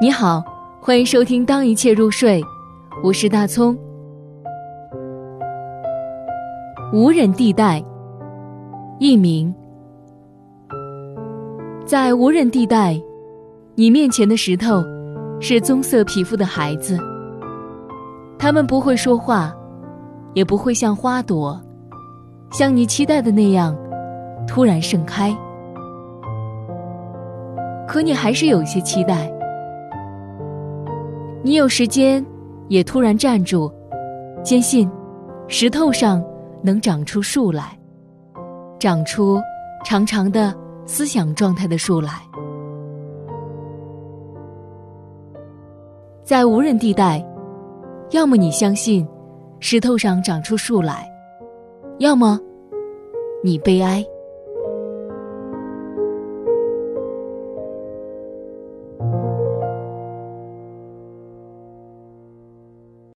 你好，欢迎收听《当一切入睡》，我是大葱。无人地带，佚名。在无人地带，你面前的石头是棕色皮肤的孩子，他们不会说话，也不会像花朵，像你期待的那样突然盛开。可你还是有些期待。你有时间，也突然站住，坚信石头上能长出树来，长出长长的思想状态的树来。在无人地带，要么你相信石头上长出树来，要么你悲哀。